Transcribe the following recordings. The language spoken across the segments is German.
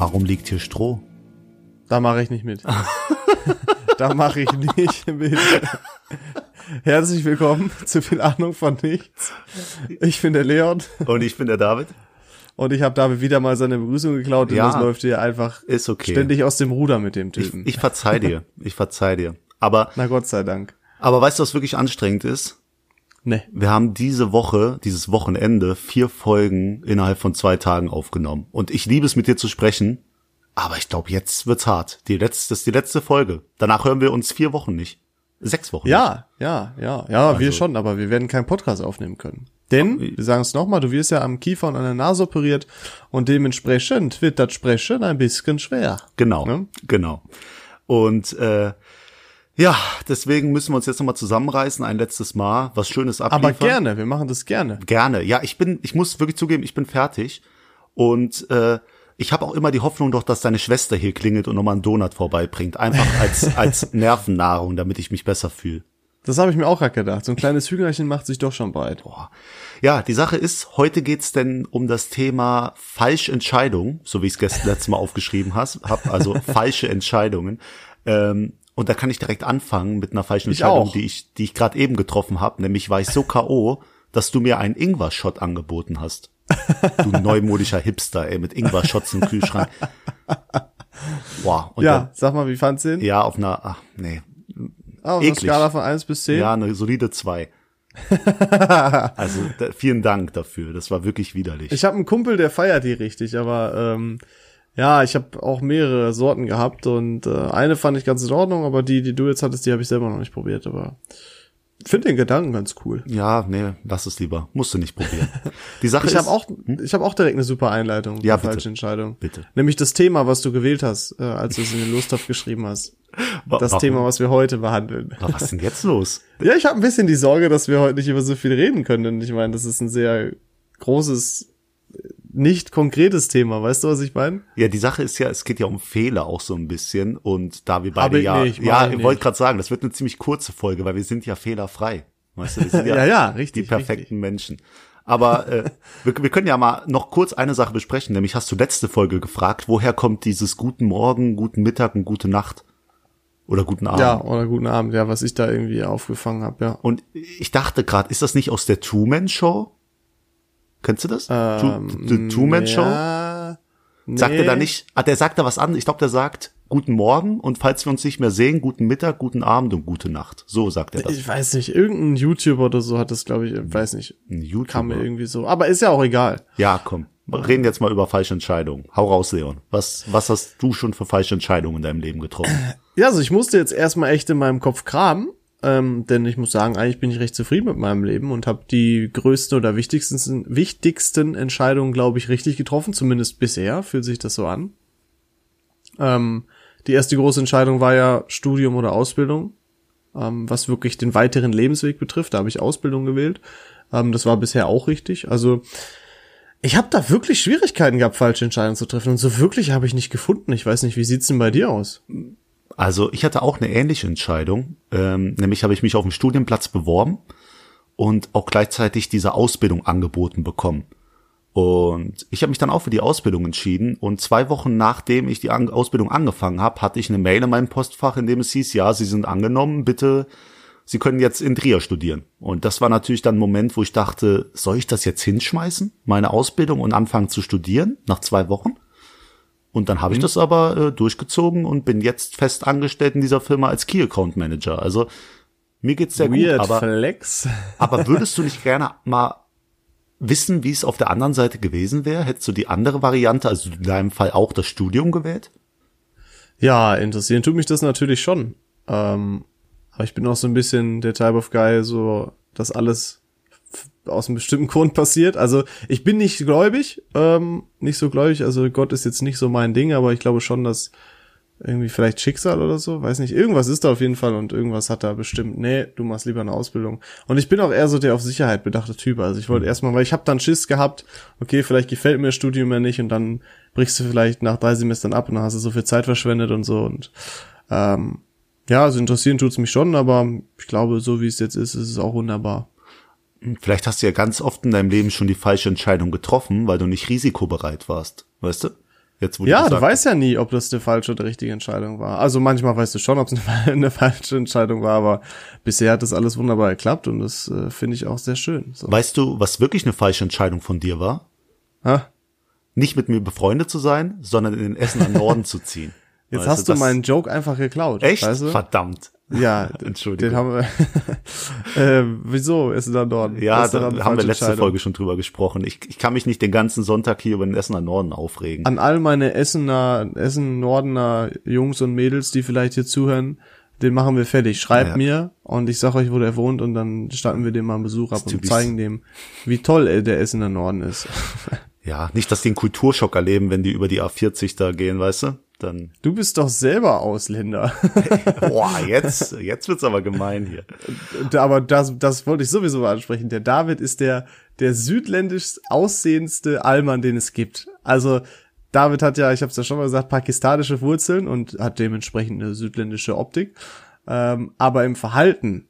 Warum liegt hier Stroh? Da mache ich nicht mit. da mache ich nicht mit. Herzlich willkommen zu viel Ahnung von nichts. Ich bin der Leon. Und ich bin der David. Und ich habe David wieder mal seine Begrüßung geklaut Ja. und das läuft hier einfach Ist okay. ständig aus dem Ruder mit dem Ich, Typen. ich verzeih dir. Ich verzeih dir. Aber, Na Gott sei Dank. aber weißt du, was wirklich anstrengend ist? Ne. Wir haben diese Woche, dieses Wochenende, vier Folgen innerhalb von zwei Tagen aufgenommen. Und ich liebe es, mit dir zu sprechen. Aber ich glaube, jetzt wird's hart. Die letzte, das ist die letzte Folge. Danach hören wir uns vier Wochen nicht. Sechs Wochen. Ja, ja, ja, ja, wir Also- schon, aber wir werden keinen Podcast aufnehmen können. Denn, wir sagen es nochmal, du wirst ja am Kiefer und an der Nase operiert und dementsprechend wird das Sprechen ein bisschen schwer. Genau, Ne? genau. Und äh, ja, deswegen müssen wir uns jetzt nochmal zusammenreißen, ein letztes Mal, was Schönes abliefern. Aber gerne, wir machen das gerne. Gerne. Ja, ich bin, ich muss wirklich zugeben, ich bin fertig. Und äh, ich habe auch immer die Hoffnung doch, dass deine Schwester hier klingelt und nochmal einen Donut vorbeibringt. Einfach als, als Nervennahrung, damit ich mich besser fühle. Das habe ich mir auch gerade gedacht. So ein kleines Hühnerchen macht sich doch schon breit. Boah. Ja, die Sache ist, heute geht's denn um das Thema Falschentscheidung, so wie ich es gestern letztes Mal aufgeschrieben has- hab, also falsche Entscheidungen. Ähm, und da kann ich direkt anfangen mit einer falschen Ich Entscheidung, auch. die ich, die ich gerade eben getroffen habe. Nämlich war ich so K.O., dass du mir einen Ingwer-Shot angeboten hast. Du neumodischer Hipster, ey, mit Ingwer-Shots im Kühlschrank. Wow. Und Ja, sag mal, wie fand's den? Dann, ja, auf einer, ach, nee, Ah, auf einer. Skala von 1 bis 10? ja, eine solide zwei. also da, vielen Dank dafür. Das war wirklich widerlich. Ich habe einen Kumpel, der feiert die richtig, aber ähm, ja, ich habe auch mehrere Sorten gehabt und äh, eine fand ich ganz in Ordnung, aber die, die du jetzt hattest, die habe ich selber noch nicht probiert, aber finde den Gedanken ganz cool. ja, nee, lass es lieber. Musst du nicht probieren. Die Sache Ich ist, habe auch, ich habe auch direkt eine super Einleitung. Ja, bitte. falsche Entscheidung. Bitte. Nämlich das Thema, was du gewählt hast, äh, als du es in den Lostopf geschrieben hast. Das warum? Thema, was wir heute behandeln. Aber was ist denn jetzt los? Ja, ich habe ein bisschen die Sorge, dass wir heute nicht über so viel reden können. Denn ich meine, das ist ein sehr großes, nicht konkretes Thema. Weißt du, was ich meine? Ja, die Sache ist ja, es geht ja um Fehler auch so ein bisschen und da wir beide ja, nicht, ja, ich wollte gerade sagen, das wird eine ziemlich kurze Folge, weil wir sind ja fehlerfrei. Weißt du, wir sind ja, Ja, ja, die richtig, perfekten richtig. Menschen. Aber äh, wir, wir können ja mal noch kurz eine Sache besprechen, nämlich hast du letzte Folge gefragt, woher kommt dieses guten Morgen, guten Mittag und gute Nacht? Oder guten Abend? Ja, oder guten Abend, ja, was ich da irgendwie aufgefangen habe, ja. Und ich dachte gerade, ist das nicht aus der Two-Man Show? Kennst du das? Ähm, Two- The Two-Man Show? Ja, Sagt er da nicht, ah, der sagt da was an, ich glaube, der sagt guten Morgen und falls wir uns nicht mehr sehen, guten Mittag, guten Abend und gute Nacht. So sagt er das. Ich weiß nicht, irgendein YouTuber oder so hat das, glaube ich, weiß nicht, Ein YouTuber. kam mir irgendwie so. Aber ist ja auch egal. Ja, komm. Reden jetzt mal über falsche Entscheidungen. Hau raus, Leon. Was, was hast du schon für falsche Entscheidungen in deinem Leben getroffen? Ja, also ich musste jetzt erstmal echt in meinem Kopf kramen, ähm, denn ich muss sagen, eigentlich bin ich recht zufrieden mit meinem Leben und habe die größten oder wichtigsten, wichtigsten Entscheidungen, glaube ich, richtig getroffen, zumindest bisher, fühlt sich das so an. Ähm, die erste große Entscheidung war ja Studium oder Ausbildung, ähm, was wirklich den weiteren Lebensweg betrifft. Da habe ich Ausbildung gewählt. Ähm, das war bisher auch richtig. Also ich habe da wirklich Schwierigkeiten gehabt, falsche Entscheidungen zu treffen. Und so wirklich habe ich nicht gefunden. Ich weiß nicht, wie sieht's denn bei dir aus? Also ich hatte auch eine ähnliche Entscheidung. Ähm, nämlich habe ich mich auf dem Studienplatz beworben und auch gleichzeitig diese Ausbildung angeboten bekommen. Und ich habe mich dann auch für die Ausbildung entschieden. Und zwei Wochen nachdem ich die An Ausbildung angefangen habe, hatte ich eine Mail in meinem Postfach, in dem es hieß, ja, Sie sind angenommen, bitte, Sie können jetzt in Trier studieren. Und das war natürlich dann ein Moment, wo ich dachte, soll ich das jetzt hinschmeißen, meine Ausbildung und anfangen zu studieren nach zwei Wochen? Und dann habe ich das aber äh, durchgezogen und bin jetzt fest angestellt in dieser Firma als Key Account Manager. Also mir geht's sehr Weird gut, aber Flex. aber würdest du nicht gerne mal wissen, wie es auf der anderen Seite gewesen wäre? Hättest du die andere Variante, also in deinem Fall auch das Studium gewählt? Ja, interessieren tut mich das natürlich schon. Ähm, aber ich bin auch so ein bisschen der Type of Guy, so, dass alles aus einem bestimmten Grund passiert. Also ich bin nicht gläubig, ähm, nicht so gläubig. Also Gott ist jetzt nicht so mein Ding, aber ich glaube schon, dass irgendwie vielleicht Schicksal oder so, weiß nicht. Irgendwas ist da auf jeden Fall und irgendwas hat da bestimmt. Nee, du machst lieber eine Ausbildung. Und ich bin auch eher so der auf Sicherheit bedachte Typ. Also ich wollte erstmal, weil ich habe dann Schiss gehabt, okay, vielleicht gefällt mir das Studium ja nicht und dann brichst du vielleicht nach drei Semestern ab und dann hast du so viel Zeit verschwendet und so. Und ähm, ja, also interessieren tut's mich schon, aber ich glaube, so wie es jetzt ist, ist es auch wunderbar. Vielleicht hast du ja ganz oft in deinem Leben schon die falsche Entscheidung getroffen, weil du nicht risikobereit warst, weißt du? Jetzt, wo Ja, du weißt ja nie, ob das eine falsche oder richtige Entscheidung war. Also manchmal weißt du schon, ob es eine, eine falsche Entscheidung war, aber bisher hat das alles wunderbar geklappt und das äh, finde ich auch sehr schön. So. Weißt du, was wirklich eine falsche Entscheidung von dir war? Ha? Nicht mit mir befreundet zu sein, sondern in den Essen an Norden zu ziehen. Jetzt Weißt hast du meinen Joke einfach geklaut. Echt? Weißt du? Verdammt. Ja, Entschuldigung. den haben wir. äh, wieso ist da Norden? Ja, da haben wir letzte? Folge schon drüber gesprochen. Ich, ich kann mich nicht den ganzen Sonntag hier über den Essen an Norden aufregen. An all meine Essener, Essen-Nordener Jungs und Mädels, die vielleicht hier zuhören, den machen wir fertig. Schreibt Ja. mir und ich sag euch, wo der wohnt und dann starten wir dem mal einen Besuch ab und typisch. zeigen dem, wie toll äh, der Essener Norden ist. Ja, nicht, dass die einen Kulturschock erleben, wenn die über die A40 da gehen, weißt du? Dann, Du bist doch selber Ausländer. boah, jetzt, jetzt wird's aber gemein hier. Aber das, das wollte ich sowieso mal ansprechen. Der David ist der, der südländisch aussehendste Allmann, den es gibt. Also, David hat ja, ich habe es ja schon mal gesagt, pakistanische Wurzeln und hat dementsprechend eine südländische Optik. Ähm, aber im Verhalten,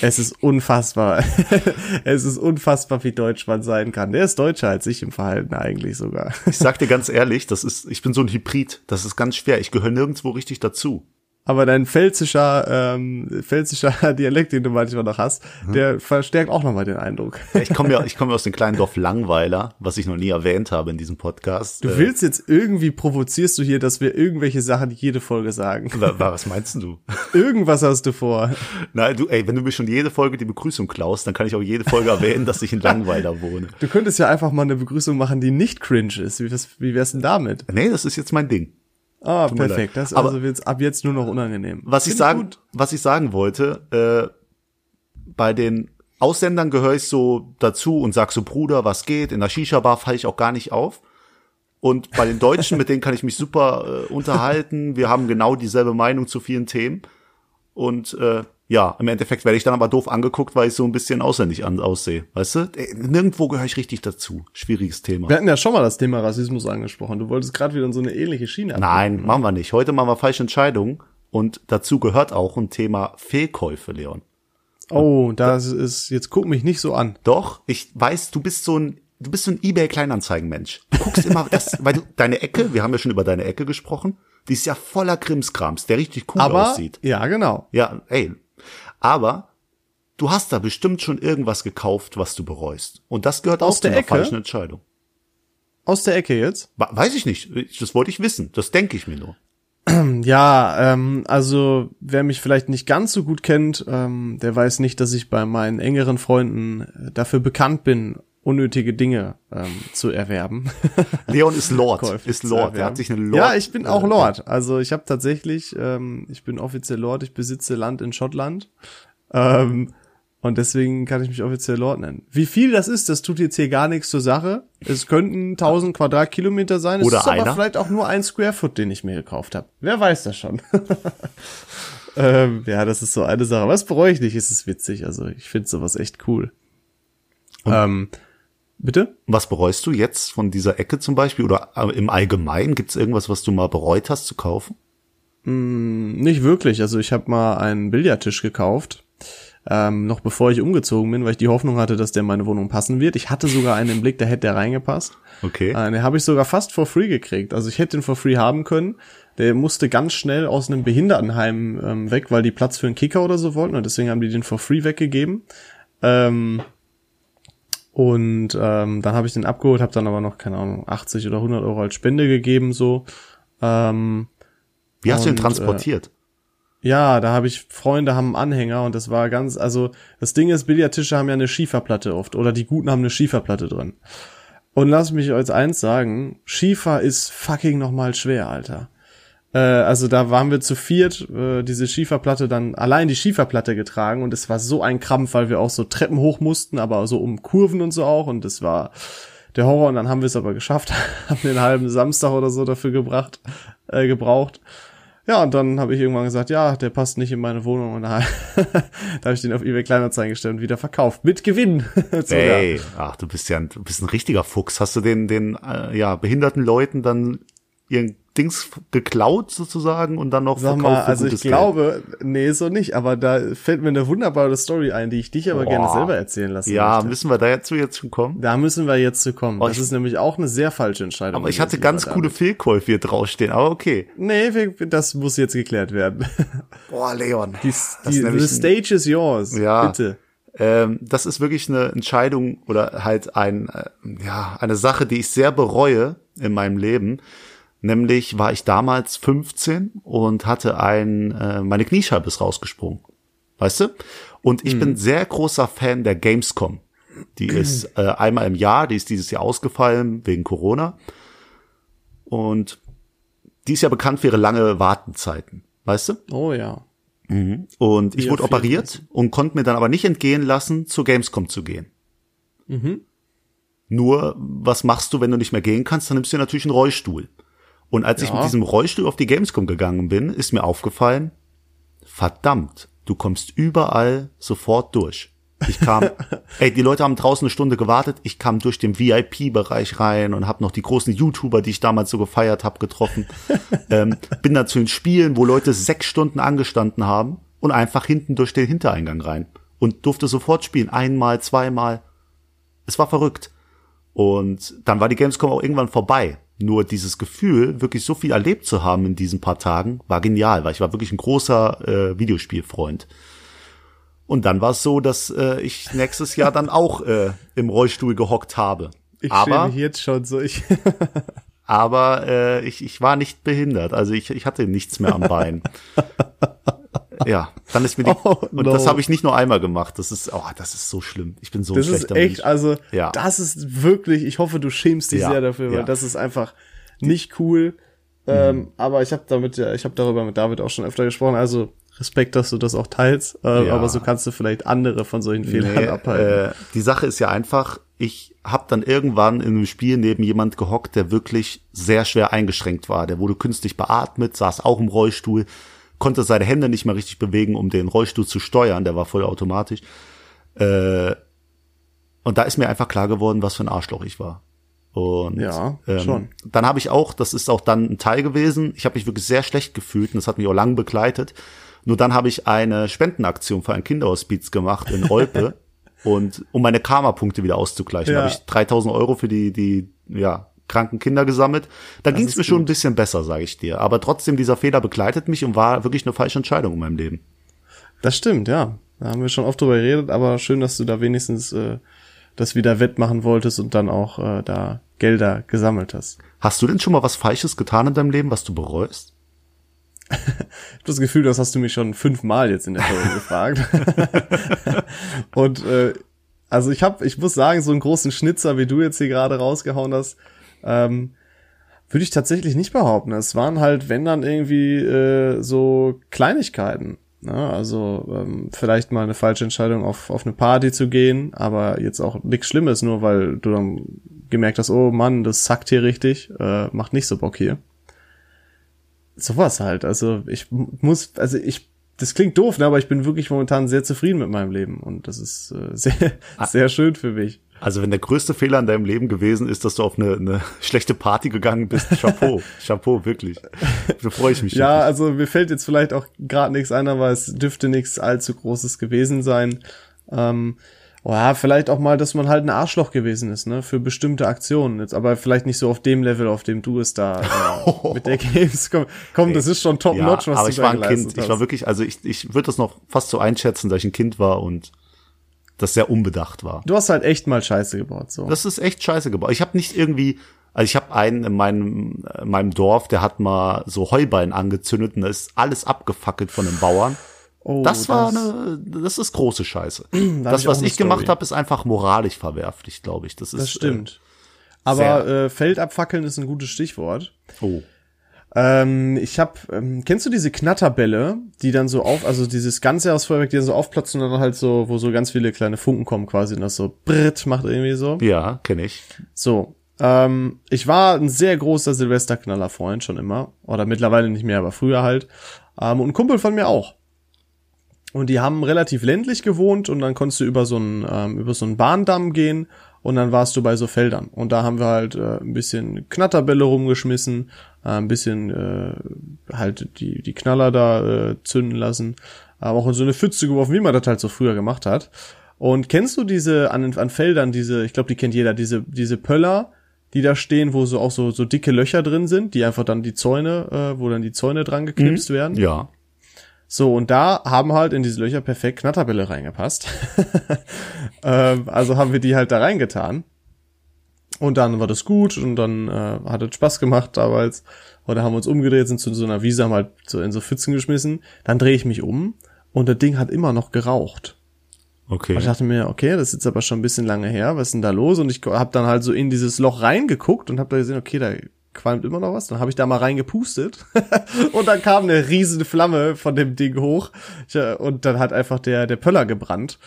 es ist unfassbar. es ist unfassbar, wie deutsch man sein kann. Der ist deutscher als ich im Verhalten eigentlich sogar. Ich sag dir ganz ehrlich, das ist, ich bin so ein Hybrid. Das ist ganz schwer. Ich gehöre nirgendwo richtig dazu. Aber dein pfälzischer, ähm, pfälzischer Dialekt, den du manchmal noch hast, Mhm. der verstärkt auch nochmal den Eindruck. Ja, Ich komme ja, ich komme ja aus dem kleinen Dorf Langweiler, was ich noch nie erwähnt habe in diesem Podcast. Du Äh, willst jetzt irgendwie provozierst du hier, dass wir irgendwelche Sachen jede Folge sagen. wa- wa- was meinst du? Irgendwas hast du vor. Na, du, ey, wenn du mir schon jede Folge die Begrüßung klaust, dann kann ich auch jede Folge erwähnen, dass ich in Langweiler wohne. Du könntest ja einfach mal eine Begrüßung machen, die nicht cringe ist. Wie, was, wie wär's denn damit? Nee, das ist jetzt mein Ding. Ah, mir perfekt. Das Aber- also wird's ab jetzt nur noch unangenehm. Was ich sagen, gut. was ich sagen wollte, äh, bei den Ausländern gehöre ich so dazu und sag so, Bruder, was geht? In der Shisha-Bar falle ich auch gar nicht auf. Und bei den Deutschen, mit denen kann ich mich super äh, unterhalten. Wir haben genau dieselbe Meinung zu vielen Themen. Und äh, ja, im Endeffekt werde ich dann aber doof angeguckt, weil ich so ein bisschen ausländisch an, aussehe. Weißt du? Äh, Nirgendwo gehöre ich richtig dazu. Schwieriges Thema. Wir hatten ja schon mal das Thema Rassismus angesprochen. Du wolltest gerade wieder in so eine ähnliche Schiene. Nein, machen wir nicht. Heute machen wir falsche Entscheidungen. Und dazu gehört auch ein Thema Fehlkäufe, Leon. Oh, das ist, jetzt guck mich nicht so an. Doch, ich weiß, du bist so ein, du bist so ein eBay-Kleinanzeigen-Mensch. Du guckst immer, das, weil du, deine Ecke, wir haben ja schon über deine Ecke gesprochen, die ist ja voller Krimskrams, der richtig cool Aber, aussieht. ja, genau. Ja, ey. Aber du hast da bestimmt schon irgendwas gekauft, was du bereust. Und das gehört Aus auch zu der einer Ecke? falschen Entscheidung. Aus der Ecke jetzt? Weiß ich nicht. Das wollte ich wissen. Das denke ich mir nur. Ja, ähm, also wer mich vielleicht nicht ganz so gut kennt, ähm, der weiß nicht, dass ich bei meinen engeren Freunden äh, dafür bekannt bin, unnötige Dinge ähm, zu erwerben. Leon ist Lord. Käufe ist Lord. Er hat sich eine Lord. Ja, ich bin auch äh, Lord. Also ich habe tatsächlich, ähm, ich bin offiziell Lord, ich besitze Land in Schottland. Ähm, und deswegen kann ich mich offiziell Lord nennen. Wie viel das ist, das tut jetzt hier gar nichts zur Sache. Es könnten 1000 Quadratkilometer sein. Es Oder ist aber einer. vielleicht auch nur ein Square Foot, den ich mir gekauft habe. Wer weiß das schon. ähm, ja, das ist so eine Sache. Was bereue ich nicht? Es ist witzig. Also ich finde sowas echt cool. Ähm, bitte? Was bereust du jetzt von dieser Ecke zum Beispiel oder äh, im Allgemeinen? Gibt es irgendwas, was du mal bereut hast zu kaufen? Nicht wirklich. Also ich habe mal einen Billardtisch gekauft, ähm, noch bevor ich umgezogen bin, weil ich die Hoffnung hatte, dass der in meine Wohnung passen wird. Ich hatte sogar einen im Blick, da hätte der reingepasst. Okay. Äh, den habe ich sogar fast for free gekriegt. Also ich hätte den for free haben können. Der musste ganz schnell aus einem Behindertenheim ähm, weg, weil die Platz für einen Kicker oder so wollten und deswegen haben die den for free weggegeben. Ähm, und ähm, dann habe ich den abgeholt, habe dann aber noch, keine Ahnung, 80 oder 100 Euro als Spende gegeben, so. Ähm, Wie hast du ihn und, transportiert? ja, da habe ich Freunde haben einen Anhänger und das war ganz, also das Ding ist, Billardtische haben ja eine Schieferplatte oft oder die guten haben eine Schieferplatte drin. Und lass mich euch eins sagen, Schiefer ist fucking nochmal schwer, Alter. Äh, also da waren wir zu viert, äh, diese Schieferplatte dann allein die Schieferplatte getragen und es war so ein Krampf, weil wir auch so Treppen hoch mussten, aber so um Kurven und so auch und es war der Horror und dann haben wir es aber geschafft, haben den halben Samstag oder so dafür gebracht, äh, gebraucht. Ja, und dann habe ich irgendwann gesagt, ja, der passt nicht in meine Wohnung und da, da habe ich den auf eBay Kleinanzeigen gestellt und wieder verkauft mit Gewinn. Sogar. Ey, ach, du bist ja ein, du bist ein richtiger Fuchs. Hast du den, den, äh, ja, behinderten Leuten dann ihren Dings geklaut sozusagen und dann noch Sag verkauft mal, also ich glaube, nee, so nicht, aber da fällt mir eine wunderbare Story ein, die ich dich aber Boah. gerne selber erzählen lassen. Ja, möchte. müssen wir da jetzt, jetzt schon kommen? Da müssen wir jetzt zu kommen. Oh, das ist nämlich auch eine sehr falsche Entscheidung. Aber ich hatte ganz coole. Fehlkäufe hier draufstehen, aber okay. Nee, das muss jetzt geklärt werden. Boah, Leon. Die, die, the stage is yours. Ja. Bitte. Ähm, das ist wirklich eine Entscheidung oder halt ein, äh, ja, eine Sache, die ich sehr bereue in meinem Leben. Nämlich war ich damals 15 und hatte ein, äh, meine Kniescheibe ist rausgesprungen. Weißt du? Und ich bin sehr großer Fan der Gamescom. Die ist äh, einmal im Jahr, die ist dieses Jahr ausgefallen wegen Corona. Und die ist ja bekannt für ihre lange Wartenzeiten. Weißt du? Oh ja. Und ich wurde operiert und konnte mir dann aber nicht entgehen lassen, zur Gamescom zu gehen. Nur, was machst du, wenn du nicht mehr gehen kannst? Dann nimmst du dir natürlich einen Rollstuhl. Und als ich Ja. mit diesem Rollstuhl auf die Gamescom gegangen bin, ist mir aufgefallen, verdammt, du kommst überall sofort durch. Ich kam, ey, die Leute haben draußen eine Stunde gewartet. Ich kam durch den VIP-Bereich rein und habe noch die großen YouTuber, die ich damals so gefeiert habe, getroffen. ähm, bin dann zu den Spielen, wo Leute sechs Stunden angestanden haben und einfach hinten durch den Hintereingang rein und durfte sofort spielen. Einmal, zweimal. Es war verrückt. Und dann war die Gamescom auch irgendwann vorbei. Nur dieses Gefühl, wirklich so viel erlebt zu haben in diesen paar Tagen, war genial, weil ich war wirklich ein großer äh, Videospielfreund. Und dann war es so, dass äh, ich nächstes Jahr dann auch äh, im Rollstuhl gehockt habe. Ich aber mich jetzt schon so. Ich, aber äh, ich, ich war nicht behindert, also ich, ich hatte nichts mehr am Bein. ja, dann ist mir die, Oh, und no. das habe ich nicht nur einmal gemacht. Das ist, oh, das ist so schlimm. Ich bin so ein das ist echt, Mensch. also Ja. das ist wirklich, ich hoffe, du schämst dich Ja, sehr dafür, weil ja. das ist einfach nicht cool. Ähm, aber ich habe damit, ja, ich habe darüber mit David auch schon öfter gesprochen. Also Respekt, dass du das auch teilst. Äh, Ja. Aber so kannst du vielleicht andere von solchen Fehlern Nee, abhalten. äh, die Sache ist ja einfach, ich habe dann irgendwann in einem Spiel neben jemand gehockt, der wirklich sehr schwer eingeschränkt war. Der wurde künstlich beatmet, saß auch im Rollstuhl, konnte seine Hände nicht mehr richtig bewegen, um den Rollstuhl zu steuern. Der war voll automatisch. Äh, und da ist mir einfach klar geworden, was für ein Arschloch ich war. Und Ja, ähm, schon. dann habe ich auch, das ist auch dann ein Teil gewesen, ich habe mich wirklich sehr schlecht gefühlt und das hat mich auch lang begleitet. Nur dann habe ich eine Spendenaktion für ein Kinderhospiz gemacht in Olpe und um meine Karma-Punkte wieder auszugleichen, Ja. habe ich 3000 Euro für die die ja kranken Kinder gesammelt. Da ging es mir schon ein gut. bisschen besser, sage ich dir. Aber trotzdem dieser Fehler begleitet mich und war wirklich eine falsche Entscheidung in meinem Leben. Das stimmt, ja. Da haben wir schon oft drüber geredet, aber schön, dass du da wenigstens äh, das wieder wettmachen wolltest und dann auch äh, da Gelder gesammelt hast. Hast du denn schon mal was Falsches getan in deinem Leben, was du bereust? Ich hab das Gefühl, das hast du mich schon fünfmal jetzt in der Folge gefragt. Und äh, also ich habe, ich muss sagen, so einen großen Schnitzer, wie du jetzt hier gerade rausgehauen hast, ähm, würde ich tatsächlich nicht behaupten. Es waren halt, wenn dann irgendwie äh, so Kleinigkeiten. Ne? Also ähm, vielleicht mal eine falsche Entscheidung auf, auf eine Party zu gehen, aber jetzt auch nichts Schlimmes, nur weil du dann gemerkt hast, oh Mann, das sackt hier richtig, äh, macht nicht so Bock hier sowas halt. Also ich muss, also ich, das klingt doof, ne, aber ich bin wirklich momentan sehr zufrieden mit meinem Leben und das ist äh, sehr, sehr schön für mich. Also wenn der größte Fehler in deinem Leben gewesen ist, dass du auf eine, eine schlechte Party gegangen bist, Chapeau, Chapeau, wirklich. Da freue ich mich. Ja, wirklich. also mir fällt jetzt vielleicht auch gerade nichts ein, aber es dürfte nichts allzu Großes gewesen sein. Ähm, oh ja, vielleicht auch mal, dass man halt ein Arschloch gewesen ist, ne, für bestimmte Aktionen. Jetzt aber vielleicht nicht so auf dem Level, auf dem du es da äh, mit der Games komm, komm, das ist schon top ja, notch, was aber du ich da war ein Kind. Ich hast. war wirklich, also ich, ich würde das noch fast so einschätzen, dass ich ein Kind war und das sehr unbedacht war. du hast halt echt mal Scheiße gebaut, so. Das ist echt scheiße gebaut. Ich habe nicht irgendwie, also ich habe einen in meinem, in meinem Dorf, der hat mal so Heuballen angezündet und da ist alles abgefackelt von den Bauern. oh, Das war eine, das ist große Scheiße. das, ich was ich gemacht habe, ist einfach moralisch verwerflich, glaube ich. Das ist Das stimmt. Aber sehr- äh, Feld abfackeln ist ein gutes Stichwort. Äh, oh. Ähm, ich hab, ähm, kennst du diese Knatterbälle, die dann so auf, also dieses ganze aus Feuerwerk, die dann so aufplatzen und dann halt so, wo so ganz viele kleine Funken kommen quasi und das so britt macht irgendwie so. Ja, kenne ich. So. Ähm, ich war ein sehr großer Silvesterknaller-Freund schon immer. Oder mittlerweile nicht mehr, aber früher halt. Ähm, und ein Kumpel von mir auch. Und die haben relativ ländlich gewohnt und dann konntest du über so einen, ähm, über so einen Bahndamm gehen und dann warst du bei so Feldern. Und da haben wir halt äh, ein bisschen Knatterbälle rumgeschmissen. Äh, ein bisschen äh, halt die, die Knaller da äh, zünden lassen, aber auch in so eine Pfütze geworfen, wie man das halt so früher gemacht hat. Und kennst du diese an, an Feldern, diese, ich glaube, die kennt jeder, diese, diese Pöller, die da stehen, wo so auch so, so dicke Löcher drin sind, die einfach dann die Zäune, äh, wo dann die Zäune dran geknipst mhm. werden. Ja. So, und da haben halt in diese Löcher perfekt Knatterbälle reingepasst. ähm, also haben wir die halt da reingetan. Und dann war das gut und dann äh, hat es Spaß gemacht damals. Oder haben wir uns umgedreht, sind zu so einer Wiese, haben halt so in so Pfützen geschmissen. Dann drehe ich mich um und das Ding hat immer noch geraucht. Okay. Und ich dachte mir, okay, das ist jetzt aber schon ein bisschen lange her, was ist denn da los? Und ich habe dann halt so in dieses Loch reingeguckt und habe da gesehen, okay, da qualmt immer noch was. Dann habe ich da mal reingepustet und dann kam eine riesige Flamme von dem Ding hoch äh, und dann hat einfach der der Pöller gebrannt.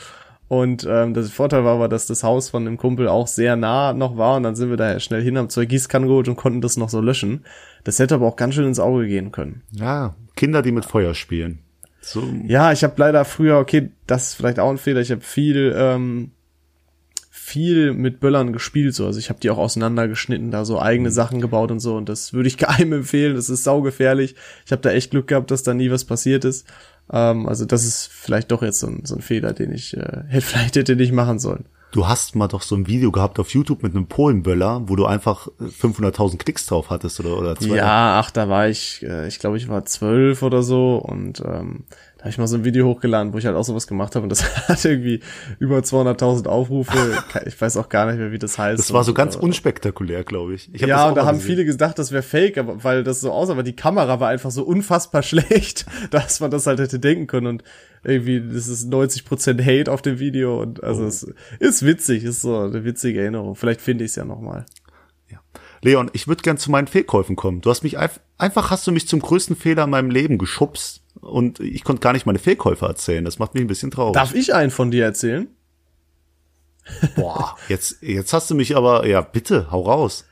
Und ähm, das Vorteil war aber, dass das Haus von dem Kumpel auch sehr nah noch war und dann sind wir da schnell hin, haben zwei Gießkannen geholt und konnten das noch so löschen. Das hätte aber auch ganz schön ins Auge gehen können. Ja, Kinder, die mit Feuer spielen. So. Ja, ich habe leider früher, okay, das ist vielleicht auch ein Fehler, ich habe viel ähm, viel mit Böllern gespielt, so. Also ich habe die auch auseinandergeschnitten, da so eigene mhm. Sachen gebaut und so. Und das würde ich keinem empfehlen. Das ist saugefährlich. Ich habe da echt Glück gehabt, dass da nie was passiert ist. Ähm, also das ist vielleicht doch jetzt so ein, so ein Fehler, den ich äh, hätte vielleicht hätte nicht machen sollen. Du hast mal doch so ein Video gehabt auf YouTube mit einem Polenböller, wo du einfach 500.000 Klicks drauf hattest oder oder zwei. Ja, ach, da war ich, äh, ich glaube, ich war zwölf oder so und ähm, habe ich mal so ein Video hochgeladen, wo ich halt auch sowas gemacht habe und das hat irgendwie über 200.000 Aufrufe. Ich weiß auch gar nicht mehr, wie das heißt. Das war so ganz unspektakulär, glaube ich. ich ja, und da haben gesehen. viele gedacht, das wäre fake, aber, weil das so aussah, aber die Kamera war einfach so unfassbar schlecht, dass man das halt hätte denken können und irgendwie, das ist 90% Hate auf dem Video und also oh. es ist witzig, ist so eine witzige Erinnerung. Vielleicht finde ich es ja nochmal. Ja. Leon, ich würde gern zu meinen Fehlkäufen kommen. Du hast mich einfach hast du mich zum größten Fehler in meinem Leben geschubst und ich konnte gar nicht meine Fehlkäufe erzählen. Das macht mich ein bisschen traurig. Darf ich einen von dir erzählen? Boah, jetzt, jetzt hast du mich aber, ja, bitte, hau raus.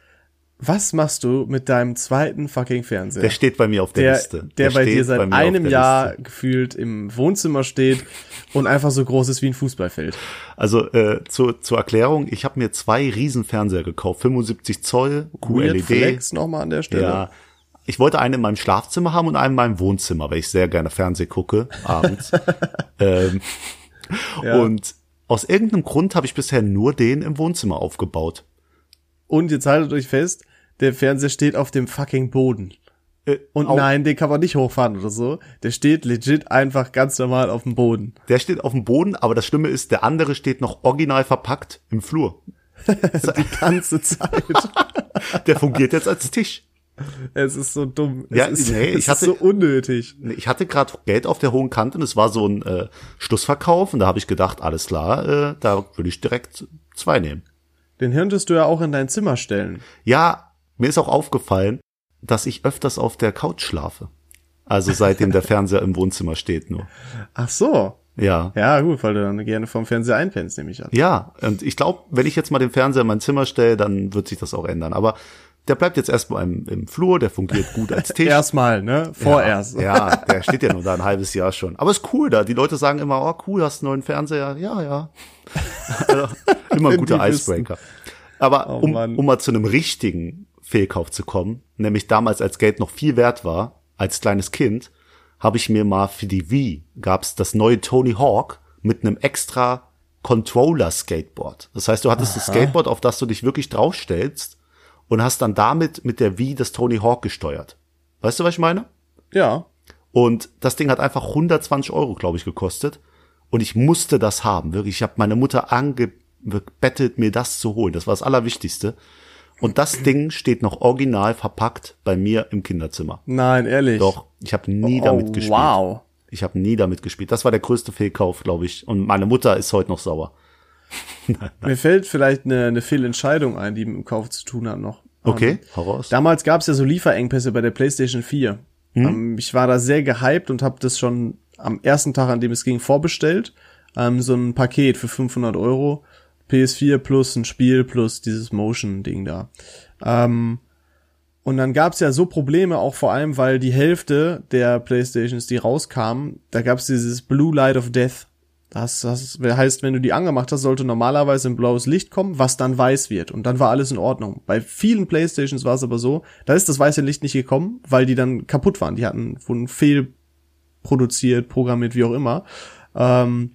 Was machst du mit deinem zweiten fucking Fernseher? Der steht bei mir auf der, der Liste. Der, der bei dir seit bei einem Jahr Liste. gefühlt im Wohnzimmer steht und einfach so groß ist wie ein Fußballfeld. Also äh, zur, zur Erklärung, ich habe mir zwei Riesenfernseher gekauft, 75 Zoll, QLED. Flex nochmal an der Stelle. Ja, ich wollte einen in meinem Schlafzimmer haben und einen in meinem Wohnzimmer, weil ich sehr gerne Fernseh gucke abends. ähm, ja. Und aus irgendeinem Grund habe ich bisher nur den im Wohnzimmer aufgebaut. Und jetzt haltet euch fest, der Fernseher steht auf dem fucking Boden. Äh, und nein, den kann man nicht hochfahren oder so. Der steht legit einfach ganz normal auf dem Boden. Der steht auf dem Boden, aber das Schlimme ist, der andere steht noch original verpackt im Flur. Die ganze Zeit. der fungiert jetzt als Tisch. Es ist so dumm. Ja, es ist, nee, es ich hatte, so unnötig. Ich hatte gerade Geld auf der hohen Kante und es war so ein äh, Schlussverkauf und da habe ich gedacht, alles klar, äh, da würde ich direkt zwei nehmen. Den hirntest du ja auch in dein Zimmer stellen. Ja, mir ist auch aufgefallen, dass ich öfters auf der Couch schlafe. Also seitdem der Fernseher im Wohnzimmer steht nur. Ach so. Ja. Ja, gut, weil du dann gerne vom Fernseher einpennst, nehme ich an. Ja, und ich glaube, wenn ich jetzt mal den Fernseher in mein Zimmer stelle, dann wird sich das auch ändern. Aber der bleibt jetzt erstmal im, im Flur, der fungiert gut als Tisch. erstmal, ne? Vorerst. Ja, ja, der steht ja nur da ein halbes Jahr schon. Aber ist cool da. Die Leute sagen immer, oh cool, hast einen neuen Fernseher. Ja, ja. Also, immer ein guter Icebreaker. Aber oh, um, um mal zu einem richtigen Fehlkauf zu kommen, nämlich damals als Geld noch viel wert war, als kleines Kind, habe ich mir mal für die Wii gab's das neue Tony Hawk mit einem extra Controller Skateboard. Das heißt, du hattest Aha. das Skateboard, auf das du dich wirklich draufstellst und hast dann damit mit der Wii das Tony Hawk gesteuert. Weißt du, was ich meine? Ja. Und das Ding hat einfach 120 Euro, glaube ich, gekostet. Und ich musste das haben. Wirklich, ich habe meine Mutter angebettelt, mir das zu holen. Das war das Allerwichtigste. Und das Ding steht noch original verpackt bei mir im Kinderzimmer. Nein, ehrlich. Doch, ich habe nie oh, damit gespielt. Wow. Ich habe nie damit gespielt. Das war der größte Fehlkauf, glaube ich. Und meine Mutter ist heute noch sauer. Mir fällt vielleicht eine, eine Fehlentscheidung ein, die mit dem Kauf zu tun hat noch. Okay, heraus. Damals gab es ja so Lieferengpässe bei der PlayStation 4. Hm? Ähm, ich war da sehr gehypt und habe das schon am ersten Tag, an dem es ging, vorbestellt. Ähm, so ein Paket für 500 Euro. PS4 plus ein Spiel plus dieses Motion-Ding da. Ähm, und dann gab's ja so Probleme, auch vor allem, weil die Hälfte der Playstations, die rauskamen, da gab's dieses Blue Light of Death Das, das heißt, wenn du die angemacht hast, sollte normalerweise ein blaues Licht kommen, was dann weiß wird. Und dann war alles in Ordnung. Bei vielen Playstations war es aber so, da ist das weiße Licht nicht gekommen, weil die dann kaputt waren. Die hatten wurden fehlproduziert, programmiert, wie auch immer. Ähm,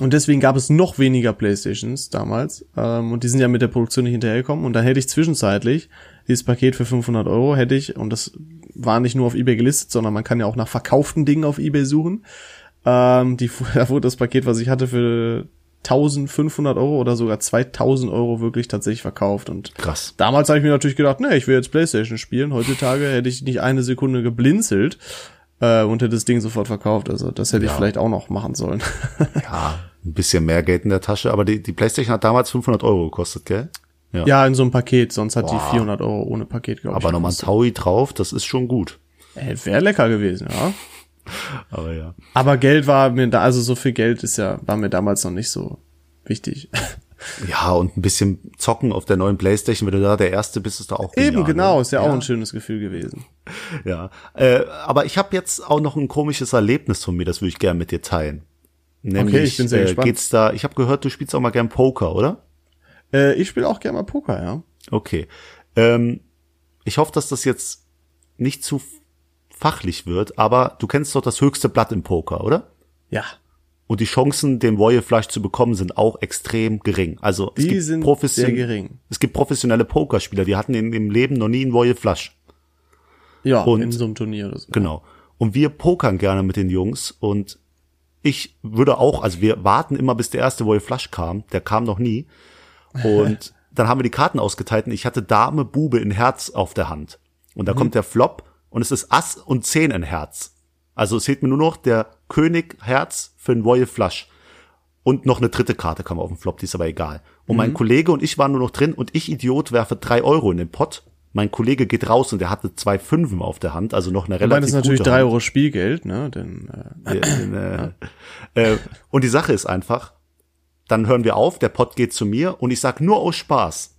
und deswegen gab es noch weniger Playstations damals. Ähm, und die sind ja mit der Produktion nicht hinterhergekommen. Und dann hätte ich zwischenzeitlich dieses Paket für 500 Euro hätte ich, und das war nicht nur auf eBay gelistet, sondern man kann ja auch nach verkauften Dingen auf eBay suchen. Ähm, die, da wurde das Paket, was ich hatte, für 1500 Euro oder sogar 2000 Euro wirklich tatsächlich verkauft. Und Krass. damals habe ich mir natürlich gedacht, nee, ich will jetzt Playstation spielen. Heutzutage hätte ich nicht eine Sekunde geblinzelt äh, und hätte das Ding sofort verkauft. Also das hätte Ja. ich vielleicht auch noch machen sollen. Ja, ein bisschen mehr Geld in der Tasche, aber die, die Playstation hat damals 500 Euro gekostet, gell? ja, in so einem Paket. Sonst hat Boah. die 400 Euro ohne Paket, glaube ich. Aber nochmal ein gekostet. Taui drauf, das ist schon gut. Äh, Wäre lecker gewesen, ja. Aber ja. Aber Geld war mir da, also so viel Geld ist ja, war mir damals noch nicht so wichtig. Ja, und ein bisschen zocken auf der neuen Playstation, wenn du da der Erste bist, ist da auch Eben, genial, genau, ne? ist ja, auch ein schönes Gefühl gewesen. Ja, äh, aber ich habe jetzt auch noch ein komisches Erlebnis von mir, das würde ich gerne mit dir teilen. Nämlich, Okay, ich bin sehr äh, gespannt. geht's da, ich habe gehört, du spielst auch mal gern Poker, oder? Äh, ich spiele auch gerne mal Poker, ja. Okay. Ähm, ich hoffe, dass das jetzt nicht zu fachlich wird, aber du kennst doch das höchste Blatt im Poker, oder? Ja. Und die Chancen, den Warrior Flush zu bekommen, sind auch extrem gering. Also es Die gibt sind sehr gering. Es gibt professionelle Pokerspieler, die hatten in, im Leben noch nie einen Warrior Flush. Ja, Und- in so einem Turnier oder so. Genau. Und wir pokern gerne mit den Jungs und ich würde auch, also wir warten immer, bis der erste Warrior Flush kam. Der kam noch nie. Und dann haben wir die Karten ausgeteilt und ich hatte Dame, Bube in Herz auf der Hand. Und da kommt der Flop und es ist Ass und Zehn in Herz. Also es fehlt mir nur noch der König Herz für den Royal Flush. Und noch eine dritte Karte kam auf den Flop, die ist aber egal. Und mein Kollege und ich waren nur noch drin und ich, Idiot, werfe drei Euro in den Pott. Mein Kollege geht raus und der hatte zwei Fünfen auf der Hand, also noch eine relativ das ist natürlich drei. Euro Spielgeld, ne? Denn äh, Äh, äh, und die Sache ist einfach, dann hören wir auf, der Pott geht zu mir und ich sag nur aus Spaß,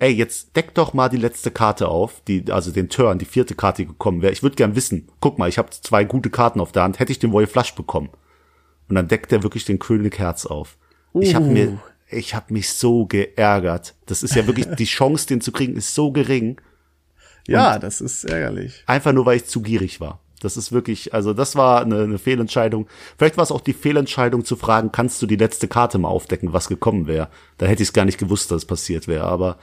ey, jetzt deck doch mal die letzte Karte auf, die, also den Turn, die vierte Karte, die gekommen wäre. Ich würde gern wissen, guck mal, ich habe zwei gute Karten auf der Hand, hätte ich den Royal Flush bekommen. Und dann deckt er wirklich den König Herz auf. Ich habe Uh. mir, ich habe mich so geärgert. Das ist ja wirklich, die Chance, den zu kriegen, ist so gering. ja, das ist ärgerlich. Einfach nur, weil ich zu gierig war. Das ist wirklich, also das war eine, eine Fehlentscheidung. Vielleicht war es auch die Fehlentscheidung zu fragen, kannst du die letzte Karte mal aufdecken, was gekommen wäre. Da hätte ich es gar nicht gewusst, dass es passiert wäre. Aber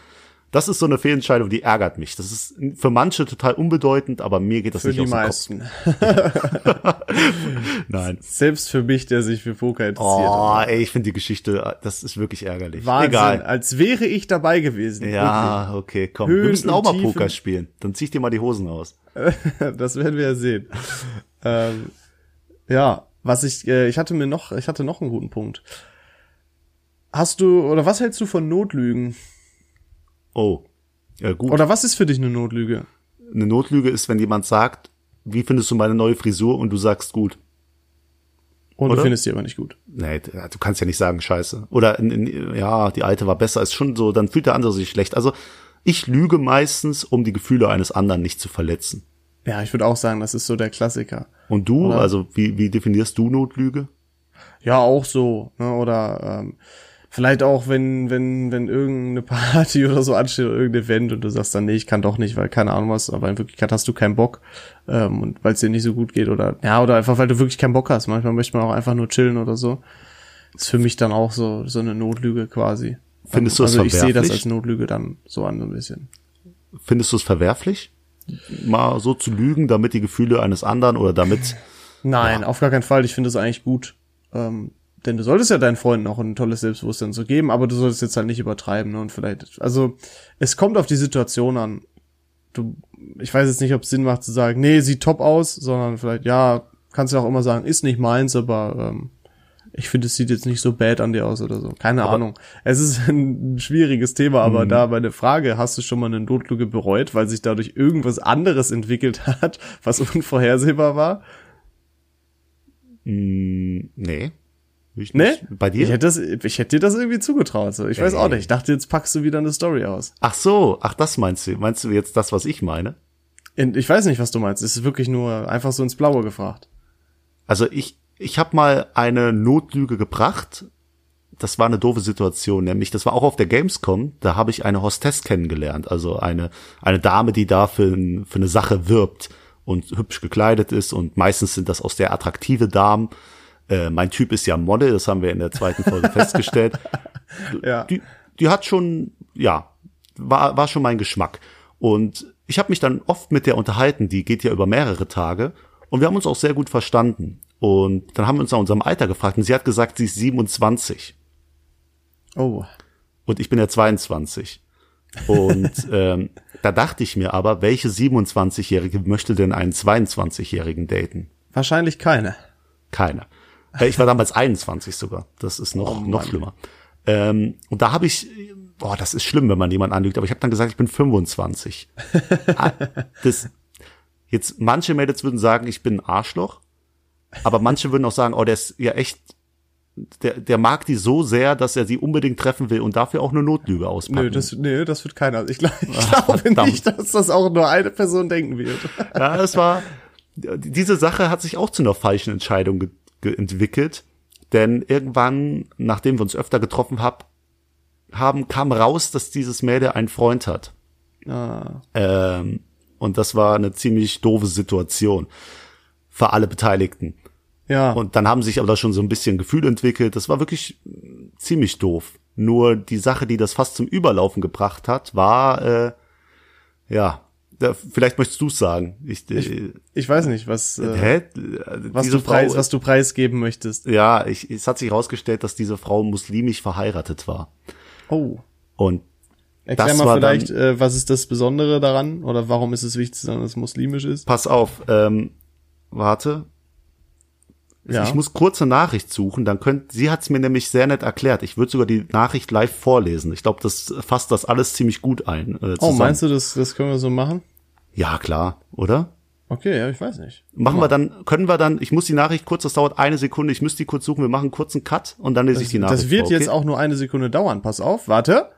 das ist so eine Fehlentscheidung, die ärgert mich. Das ist für manche total unbedeutend, aber mir geht das Für nicht aus dem meisten. Kopf. Nein. Selbst für mich, der sich für Poker interessiert. Oh, ey, ich finde die Geschichte, das ist wirklich ärgerlich. Wahnsinn, Egal. als wäre ich dabei gewesen. Ja, okay, komm. Höhen wir müssen auch mal Tiefen. Poker spielen. Dann zieh ich dir mal die Hosen aus. Das werden wir ja sehen. ähm, ja, was ich, äh, ich hatte mir noch, ich hatte noch einen guten Punkt. Hast du, oder was hältst du von Notlügen? Oh. Ja, gut. Oder was ist für dich eine Notlüge? Eine Notlüge ist, wenn jemand sagt, wie findest du meine neue Frisur und du sagst gut. Und Oder? du findest die aber nicht gut. Nee, du kannst ja nicht sagen scheiße. Oder in, in, ja, die alte war besser, ist schon so, dann fühlt der andere sich schlecht. Also ich lüge meistens, um die Gefühle eines anderen nicht zu verletzen. Ja, ich würde auch sagen, das ist so der Klassiker. Und du, Oder? also wie, wie definierst du Notlüge? Ja, auch so, ne? Oder ähm, vielleicht auch, wenn, wenn, wenn irgendeine Party oder so ansteht oder irgendein Event und du sagst dann, nee, ich kann doch nicht, weil keine Ahnung was, aber in Wirklichkeit hast du keinen Bock ähm, und weil es dir nicht so gut geht oder ja, oder einfach, weil du wirklich keinen Bock hast. Manchmal möchte man auch einfach nur chillen oder so. Ist für mich dann auch so, so eine Notlüge quasi. Findest du es also ich sehe das verwerflich? als Notlüge dann so an, so ein bisschen. Findest du es verwerflich? Mal so zu lügen, damit die Gefühle eines anderen oder damit, Nein, auf gar keinen Fall. Ich finde es eigentlich gut. Ähm, denn du solltest ja deinen Freunden auch ein tolles Selbstbewusstsein so geben, aber du solltest jetzt halt nicht übertreiben, ne? Und vielleicht, also, es kommt auf die Situation an. Du, ich weiß jetzt nicht, ob es Sinn macht zu sagen, nee, sieht top aus, sondern vielleicht, ja, kannst du auch immer sagen, ist nicht meins, aber ähm, ich finde, es sieht jetzt nicht so bad an dir aus oder so. Keine Aber- Ahnung. Es ist ein schwieriges Thema, aber da meine Frage, hast du schon mal eine Notlüge bereut, weil sich dadurch irgendwas anderes entwickelt hat, was unvorhersehbar war? mh, nee. Ich Nee? nicht. Bei Ich dir? hätte, das, ich hätte dir das irgendwie zugetraut. So. Ich weiß auch Ey. nicht. Ich dachte, jetzt packst du wieder eine Story aus. Ach so, ach das meinst du? Meinst du jetzt das, was ich meine? In, ich weiß nicht, was du meinst. Es ist wirklich nur einfach so ins Blaue gefragt. Also ich, ich habe mal eine Notlüge gebracht. Das war eine doofe Situation, nämlich das war auch auf der Gamescom. Da habe ich eine Hostess kennengelernt, also eine eine Dame, die da für, für eine Sache wirbt und hübsch gekleidet ist und meistens sind das auch sehr attraktive Damen. Äh, mein Typ ist ja Model, das haben wir in der zweiten Folge festgestellt. Ja. Die, die hat schon, ja, war war schon mein Geschmack. Und ich habe mich dann oft mit der unterhalten. Die geht ja über mehrere Tage und wir haben uns auch sehr gut verstanden. Und dann haben wir uns nach unserem Alter gefragt und sie hat gesagt, sie ist 27 Oh. und ich bin ja 22. Und ähm, da dachte ich mir aber, welche 27-Jährige möchte denn einen 22-Jährigen daten? Wahrscheinlich keine. Keine. Ich war damals 21 sogar. Das ist noch, Oh noch schlimmer. Ähm, und da habe ich, boah, das ist schlimm, wenn man jemanden anlügt, aber ich habe dann gesagt, ich bin 25. Ah, das, jetzt, manche Mädels würden sagen, ich bin ein Arschloch, aber manche würden auch sagen, oh, der ist ja echt, der, der mag die so sehr, dass er sie unbedingt treffen will und dafür auch eine Notlüge auspacken. Nö, das, nö, das wird keiner. Ich, glaub, ich glaube verdammt. nicht, dass das auch nur eine Person denken wird. Ja, es war, diese Sache hat sich auch zu einer falschen Entscheidung entwickelt. Denn irgendwann, nachdem wir uns öfter getroffen hab, haben, kam raus, dass dieses Mädel einen Freund hat. Ah, Ähm, und das war eine ziemlich doofe Situation für alle Beteiligten. ja. Und dann haben sich aber da schon so ein bisschen Gefühl entwickelt. Das war wirklich ziemlich doof. Nur die Sache, die das fast zum Überlaufen gebracht hat, war, äh, ja, da, vielleicht möchtest du es sagen. Ich, äh, ich weiß nicht, was, äh, hä? was, du preis, Frau- was du preisgeben möchtest. Ja, ich, es hat sich herausgestellt, dass diese Frau muslimisch verheiratet war. Oh. Und Erklär Das mal vielleicht, äh, was ist das Besondere daran? Oder warum ist es wichtig, dass es muslimisch ist? pass auf, ähm, warte. Ja. Ich muss kurze Nachricht suchen, dann könnt, sie hat es mir nämlich sehr nett erklärt. Ich würde sogar die Nachricht live vorlesen. Ich glaube, das fasst das alles ziemlich gut ein. Äh, oh, meinst du, das, das können wir so machen? Ja, klar, oder? Okay, ja, ich weiß nicht. Machen wir dann, können wir dann, ich muss die Nachricht kurz, das dauert eine Sekunde, ich müsste die kurz suchen, wir machen einen kurzen Cut und dann lese ich die Nachricht Das wird vor, okay? jetzt auch nur eine Sekunde dauern. Pass auf, warte.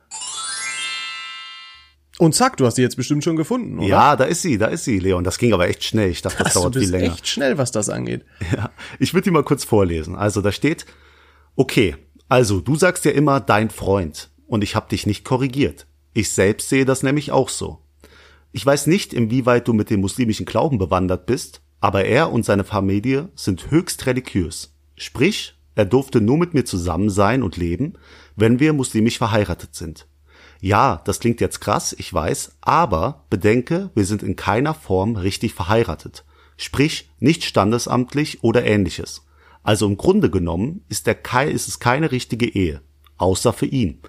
Und zack, du hast die jetzt bestimmt schon gefunden, oder? Ja, da ist sie, da ist sie, Leon. Das ging aber echt schnell. Ich dachte, das du dauert viel länger. echt schnell, was das angeht. Ja, ich würde die mal kurz vorlesen. Also da steht, okay, also du sagst ja immer dein Freund und ich habe dich nicht korrigiert. Ich selbst sehe das nämlich auch so. Ich weiß nicht, inwieweit du mit dem muslimischen Glauben bewandert bist, aber er und seine Familie sind höchst religiös. Sprich, er durfte nur mit mir zusammen sein und leben, wenn wir muslimisch verheiratet sind. Ja, das klingt jetzt krass, ich weiß, aber bedenke, wir sind in keiner Form richtig verheiratet. Sprich, nicht standesamtlich oder ähnliches. Also im Grunde genommen ist, der kei ist es keine richtige Ehe. Außer für ihn.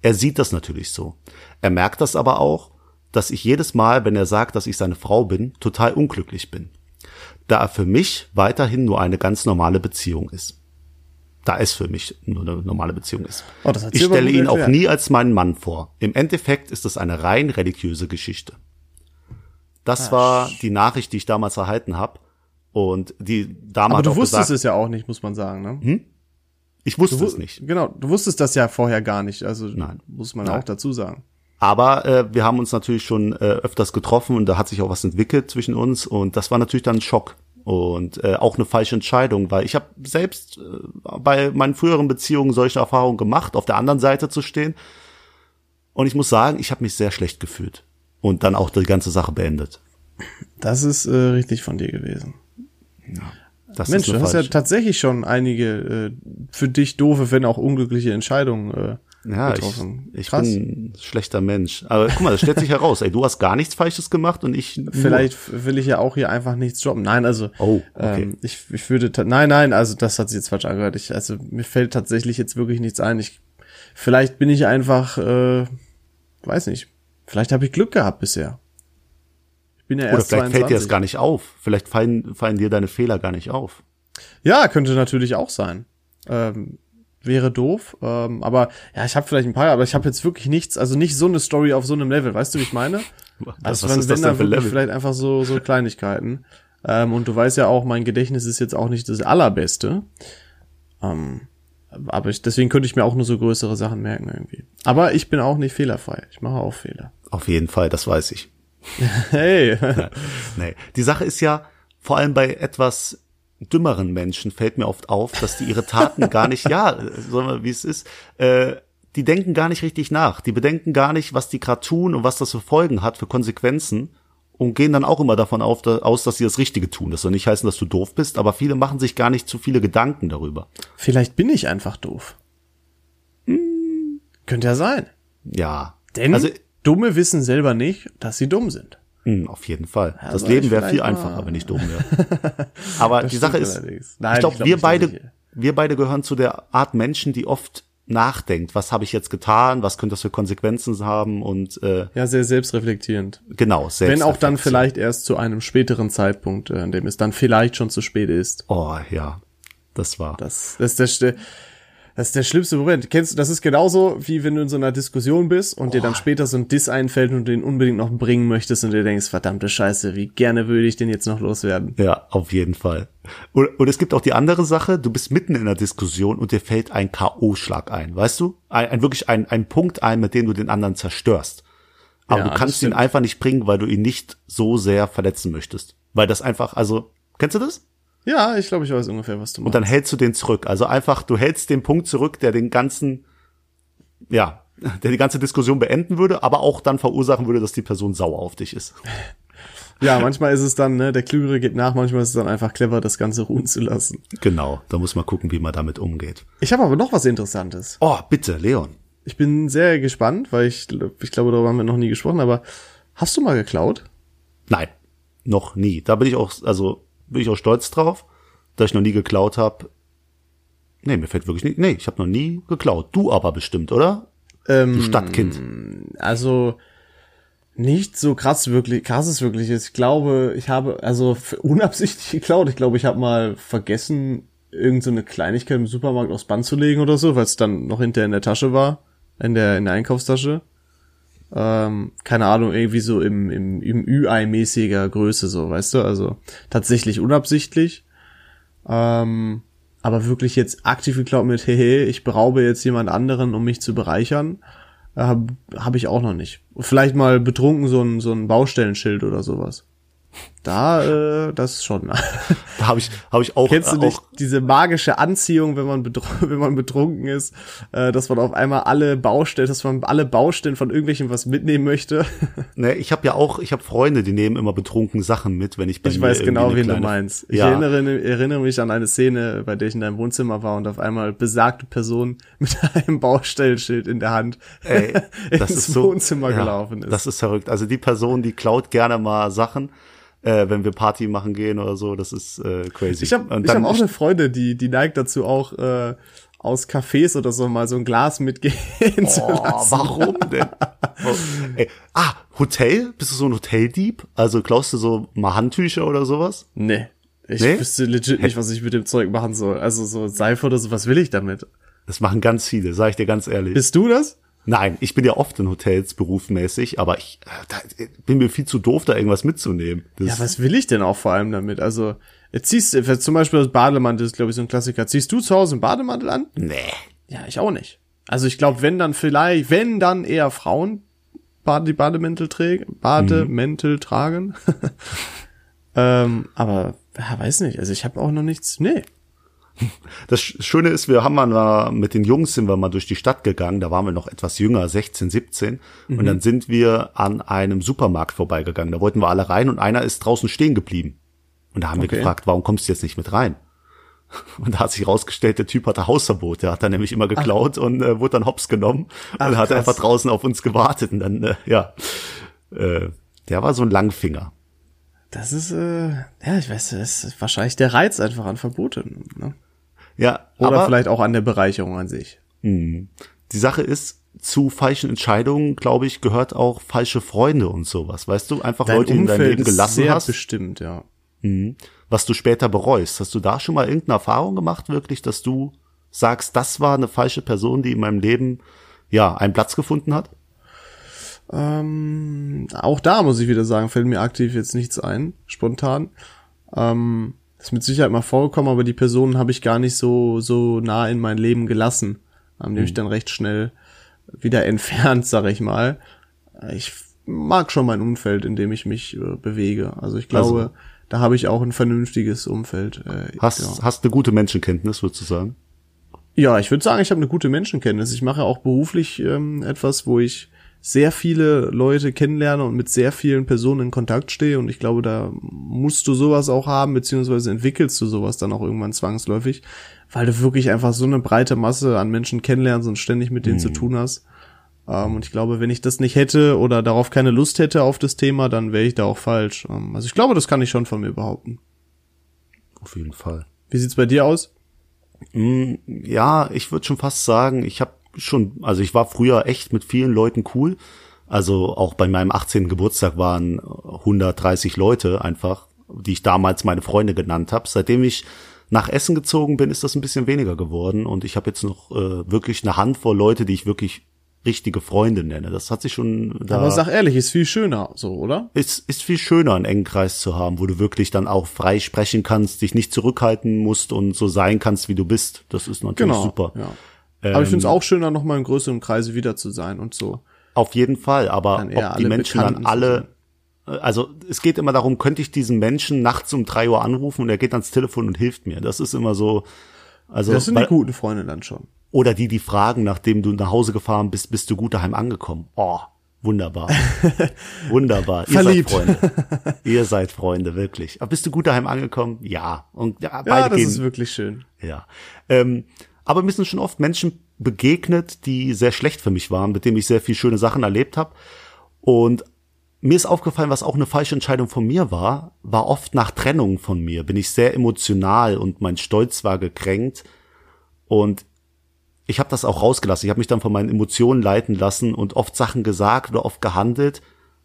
Er sieht das natürlich so. Er merkt das aber auch, dass ich jedes Mal, wenn er sagt, dass ich seine Frau bin, total unglücklich bin. Da er für mich weiterhin nur eine ganz normale Beziehung ist. Da es für mich nur eine normale Beziehung ist. Oh, ich stelle ihn auch nie als meinen Mann vor. Im Endeffekt ist es eine rein religiöse Geschichte. Das Ah, war die Nachricht, die ich damals erhalten habe. Und die Dame Aber du wusstest gesagt, es ja auch nicht, muss man sagen, ne? ich wusste es nicht. Genau, du wusstest das ja vorher gar nicht, also Nein. muss man Nein. auch dazu sagen. Aber äh, wir haben uns natürlich schon äh, öfters getroffen und da hat sich auch was entwickelt zwischen uns und das war natürlich dann ein Schock und äh, auch eine falsche Entscheidung, weil ich habe selbst äh, bei meinen früheren Beziehungen solche Erfahrungen gemacht, auf der anderen Seite zu stehen und ich muss sagen, ich habe mich sehr schlecht gefühlt und dann auch die ganze Sache beendet. Das ist äh, richtig von dir gewesen. Das Mensch, ist du hast ja tatsächlich schon einige äh, für dich doofe, wenn auch unglückliche Entscheidungen äh, ja, ich, getroffen. ich Krass. bin ein schlechter Mensch. Aber guck mal, das stellt sich heraus. Ey, du hast gar nichts Falsches gemacht und ich nur. Vielleicht will ich ja auch hier einfach nichts droppen. Nein, also Oh, okay. ähm, ich, ich würde nein, nein, also das hat sich jetzt falsch angehört. Ich, also mir fällt tatsächlich jetzt wirklich nichts ein. Ich vielleicht bin ich einfach, äh, weiß nicht. Vielleicht habe ich Glück gehabt bisher. Ich bin ja Oder erst vielleicht fällt dir 22. das gar nicht auf. Vielleicht fallen, fallen dir deine Fehler gar nicht auf. Ja, könnte natürlich auch sein. Ähm, wäre doof, ähm, aber ja, ich habe vielleicht ein paar, aber ich habe jetzt wirklich nichts, also nicht so eine Story auf so einem Level, weißt du, wie ich meine? Also was wenn, ist das wenn da wirklich Level? vielleicht einfach so so Kleinigkeiten. Ähm, und du weißt ja auch, mein Gedächtnis ist jetzt auch nicht das allerbeste. Ähm, aber ich, deswegen könnte ich mir auch nur so größere Sachen merken irgendwie. Aber ich bin auch nicht fehlerfrei. Ich mache auch Fehler. Auf jeden Fall, das weiß ich. Hey, Nee. Die Sache ist ja, vor allem bei etwas dümmeren Menschen fällt mir oft auf, dass die ihre Taten gar nicht, ja, wir, wie es ist, äh, die denken gar nicht richtig nach. Die bedenken gar nicht, was die gerade tun und was das für Folgen hat, für Konsequenzen und gehen dann auch immer davon auf, da, aus, dass sie das Richtige tun. Das soll nicht heißen, dass du doof bist, aber viele machen sich gar nicht zu viele Gedanken darüber. Vielleicht bin ich einfach doof. Hm. Könnte ja sein. Ja. Denn also, Dumme wissen selber nicht, dass sie dumm sind. Mh, auf jeden Fall. Ja, das Leben wäre viel einfacher, wenn ich dumm wäre. Aber die Sache ist, Nein, ich glaube, glaub, wir beide, wir beide gehören zu der Art Menschen, die oft nachdenkt, was habe ich jetzt getan, was könnte das für Konsequenzen haben und äh, ja sehr selbstreflektierend. Genau, selbst wenn auch dann vielleicht erst zu einem späteren Zeitpunkt, äh, an dem es dann vielleicht schon zu spät ist. Oh ja, das war. Das, das, das, das ist der schlimmste Moment. Kennst du, das ist genauso, wie wenn du in so einer Diskussion bist und oh. dir dann später so ein Diss einfällt und du den unbedingt noch bringen möchtest und dir denkst, verdammte Scheiße, wie gerne würde ich den jetzt noch loswerden. Ja, auf jeden Fall. Und, und es gibt auch die andere Sache, du bist mitten in einer Diskussion und dir fällt ein K.O.-Schlag ein, weißt du? Ein, ein wirklich ein, ein Punkt ein, mit dem du den anderen zerstörst. Aber ja, du kannst ihn einfach nicht bringen, weil du ihn nicht so sehr verletzen möchtest. Weil das einfach, also, kennst du das? Ja, ich glaube, ich weiß ungefähr, was du meinst. Und dann hältst du den zurück. Also einfach, du hältst den Punkt zurück, der den ganzen, ja, der die ganze Diskussion beenden würde, aber auch dann verursachen würde, dass die Person sauer auf dich ist. Ja, manchmal ist es dann, ne, der Klügere geht nach, manchmal ist es dann einfach clever, das Ganze ruhen zu lassen. Genau, da muss man gucken, wie man damit umgeht. Ich habe aber noch was Interessantes. Oh, bitte, Leon. Ich bin sehr gespannt, weil ich, ich glaube, darüber haben wir noch nie gesprochen, aber hast du mal geklaut? Nein, noch nie. Da bin ich auch, also bin ich auch stolz drauf, dass ich noch nie geklaut habe. Nee, mir fällt wirklich nicht. Nee, ich habe noch nie geklaut. Du aber bestimmt, oder? Ähm, du Stadtkind. Also nicht so krass wirklich, krass ist wirklich. Ich glaube, ich habe also unabsichtlich geklaut. Ich glaube, ich habe mal vergessen, irgend so Kleinigkeit im Supermarkt aufs Band zu legen oder so, weil es dann noch hinter in der Tasche war, in der in der Einkaufstasche ähm, keine Ahnung, irgendwie so im, im, im Ü-Ei-mäßiger Größe, so, weißt du? Also tatsächlich unabsichtlich. Ähm, aber wirklich jetzt aktiv geklaut mit, hehe, ich beraube jetzt jemand anderen, um mich zu bereichern, äh, habe hab ich auch noch nicht. Vielleicht mal betrunken so ein, so ein Baustellenschild oder sowas. Da, äh, das schon. Da habe ich, hab ich auch. Kennst du äh, nicht diese magische Anziehung, wenn man, wenn man betrunken ist, äh, dass man auf einmal alle Baustellen, dass man alle Baustellen von irgendwelchen was mitnehmen möchte? Ne, ich habe ja auch, ich habe Freunde, die nehmen immer betrunken Sachen mit, wenn ich bei Ich weiß genau, wen kleine... du meinst. Ich ja. erinnere, erinnere mich an eine Szene, bei der ich in deinem Wohnzimmer war und auf einmal besagte Person mit einem Baustellenschild in der Hand Ey, ins so, Wohnzimmer ja, gelaufen ist. Das ist verrückt. Also die Person, die klaut gerne mal Sachen äh, wenn wir Party machen gehen oder so. Das ist äh, crazy. Ich habe hab auch eine Freundin, die, die neigt dazu auch äh, aus Cafés oder so mal so ein Glas mitgehen oh, zu lassen. Warum denn? oh, ey. Ah, Hotel? Bist du so ein Hoteldieb? Also klaust du so mal Handtücher oder sowas? Nee. Ich nee? wüsste legit nicht, was ich mit dem Zeug machen soll. Also so Seife oder so, was will ich damit? Das machen ganz viele, sag ich dir ganz ehrlich. Bist du das? Nein, ich bin ja oft in Hotels berufmäßig, aber ich äh, da, bin mir viel zu doof, da irgendwas mitzunehmen. Das ja, was will ich denn auch vor allem damit? Also, jetzt ziehst du, zum Beispiel das Bademantel ist, glaube ich, so ein Klassiker. Ziehst du zu Hause einen Bademantel an? Nee. Ja, ich auch nicht. Also ich glaube, wenn dann vielleicht, wenn dann eher Frauen die Bademäntel trägen, Bademäntel mhm. tragen. ähm, aber ja, weiß nicht. Also ich habe auch noch nichts. Nee, das Schöne ist, wir haben mal mit den Jungs sind wir mal durch die Stadt gegangen, da waren wir noch etwas jünger, 16, 17 mhm. und dann sind wir an einem Supermarkt vorbeigegangen. Da wollten wir alle rein und einer ist draußen stehen geblieben. Und da haben okay. wir gefragt, warum kommst du jetzt nicht mit rein? Und da hat sich rausgestellt, der Typ hatte Hausverbot. Der hat dann nämlich immer geklaut Ach. und äh, wurde dann hops genommen Ach, und hat krass. einfach draußen auf uns gewartet. Und dann, äh, ja, äh, der war so ein Langfinger. Das ist, äh, ja, ich weiß, das ist wahrscheinlich der Reiz einfach an Verboten. Ne? Ja, oder vielleicht auch an der Bereicherung an sich. Mh. Die Sache ist, zu falschen Entscheidungen, glaube ich, gehört auch falsche Freunde und sowas. Weißt du, einfach dein Leute, die in deinem Leben gelassen sehr hast. bestimmt, ja. Mhm. Was du später bereust. Hast du da schon mal irgendeine Erfahrung gemacht, wirklich, dass du sagst, das war eine falsche Person, die in meinem Leben ja einen Platz gefunden hat? Ähm, auch da muss ich wieder sagen, fällt mir aktiv jetzt nichts ein, spontan. Ähm, ist mit Sicherheit mal vorgekommen, aber die Personen habe ich gar nicht so, so nah in mein Leben gelassen. Haben mhm. mich dann recht schnell wieder entfernt, sag ich mal. Ich mag schon mein Umfeld, in dem ich mich äh, bewege. Also ich glaube, also. da habe ich auch ein vernünftiges Umfeld. Äh, Hast, ja. hast eine gute Menschenkenntnis, würdest du sagen? Ja, ich würde sagen, ich habe eine gute Menschenkenntnis. Ich mache auch beruflich ähm, etwas, wo ich sehr viele Leute kennenlerne und mit sehr vielen Personen in Kontakt stehe. Und ich glaube, da musst du sowas auch haben, beziehungsweise entwickelst du sowas dann auch irgendwann zwangsläufig, weil du wirklich einfach so eine breite Masse an Menschen kennenlernst und ständig mit denen mhm. zu tun hast. Ähm, und ich glaube, wenn ich das nicht hätte oder darauf keine Lust hätte auf das Thema, dann wäre ich da auch falsch. Ähm, also ich glaube, das kann ich schon von mir behaupten. Auf jeden Fall. Wie sieht's bei dir aus? Mm, ja, ich würde schon fast sagen, ich habe schon, also ich war früher echt mit vielen Leuten cool. Also auch bei meinem 18. Geburtstag waren 130 Leute einfach, die ich damals meine Freunde genannt habe. Seitdem ich nach Essen gezogen bin, ist das ein bisschen weniger geworden und ich habe jetzt noch äh, wirklich eine Handvoll Leute, die ich wirklich richtige Freunde nenne. Das hat sich schon da Aber sag ehrlich, ist viel schöner so, oder? Ist ist viel schöner einen engen Kreis zu haben, wo du wirklich dann auch frei sprechen kannst, dich nicht zurückhalten musst und so sein kannst, wie du bist. Das ist natürlich genau, super. Ja. Ähm, aber ich finde es auch schöner, noch mal in größeren Kreise wieder zu sein und so. Auf jeden Fall, aber ob die Menschen dann alle also es geht immer darum, könnte ich diesen Menschen nachts um drei Uhr anrufen und er geht ans Telefon und hilft mir. Das ist immer so. Also das sind weil, die guten Freunde dann schon. Oder die, die fragen, nachdem du nach Hause gefahren bist, bist du gut daheim angekommen. Oh, wunderbar. wunderbar. Ihr seid Freunde. Ihr seid Freunde, wirklich. Aber bist du gut daheim angekommen? Ja. Und ja, beide ja das gehen. ist wirklich schön. Ja. Ähm, aber mir sind schon oft Menschen begegnet, die sehr schlecht für mich waren, mit denen ich sehr viel schöne Sachen erlebt habe. Und mir ist aufgefallen, was auch eine falsche Entscheidung von mir war, war oft nach Trennung von mir, bin ich sehr emotional und mein Stolz war gekränkt. Und ich habe das auch rausgelassen. Ich habe mich dann von meinen Emotionen leiten lassen und oft Sachen gesagt oder oft gehandelt,